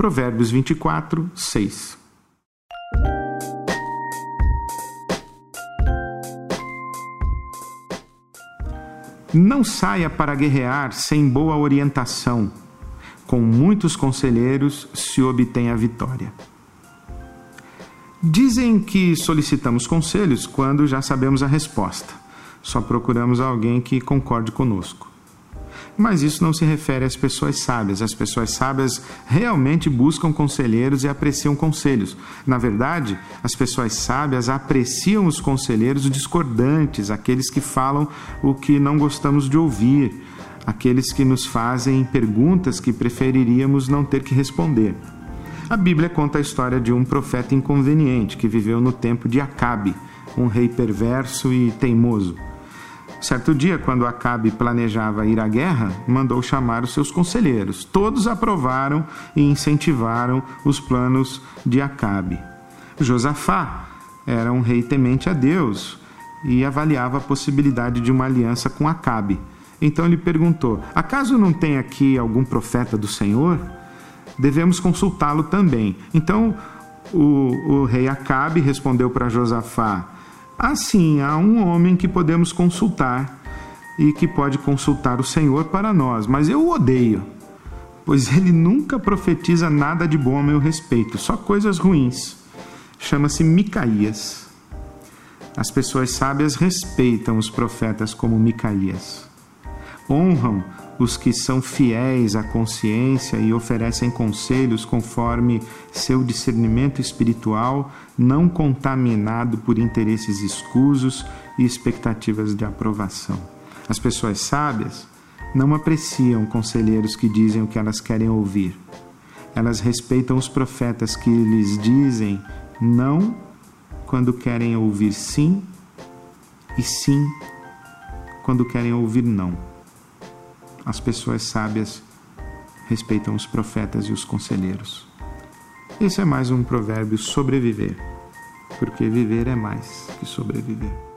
Provérbios 24, 6. Não saia para guerrear sem boa orientação. Com muitos conselheiros se obtém a vitória. Dizem que solicitamos conselhos quando já sabemos a resposta. Só procuramos alguém que concorde conosco. Mas isso não se refere às pessoas sábias. As pessoas sábias realmente buscam conselheiros e apreciam conselhos. Na verdade, as pessoas sábias apreciam os conselheiros discordantes, aqueles que falam o que não gostamos de ouvir, aqueles que nos fazem perguntas que preferiríamos não ter que responder. A Bíblia conta a história de um profeta inconveniente que viveu no tempo de Acabe, um rei perverso e teimoso. Certo dia, quando Acabe planejava ir à guerra, mandou chamar os seus conselheiros. Todos aprovaram e incentivaram os planos de Acabe. Josafá era um rei temente a Deus e avaliava a possibilidade de uma aliança com Acabe. Então ele perguntou: Acaso não tem aqui algum profeta do Senhor? Devemos consultá-lo também. Então o, o rei Acabe respondeu para Josafá: Assim, há um homem que podemos consultar e que pode consultar o Senhor para nós, mas eu o odeio, pois ele nunca profetiza nada de bom a meu respeito, só coisas ruins. Chama-se Micaías. As pessoas sábias respeitam os profetas como Micaías. Honram os que são fiéis à consciência e oferecem conselhos conforme seu discernimento espiritual, não contaminado por interesses escusos e expectativas de aprovação. As pessoas sábias não apreciam conselheiros que dizem o que elas querem ouvir. Elas respeitam os profetas que lhes dizem não quando querem ouvir sim e sim quando querem ouvir não. As pessoas sábias respeitam os profetas e os conselheiros. Esse é mais um provérbio sobreviver, porque viver é mais que sobreviver.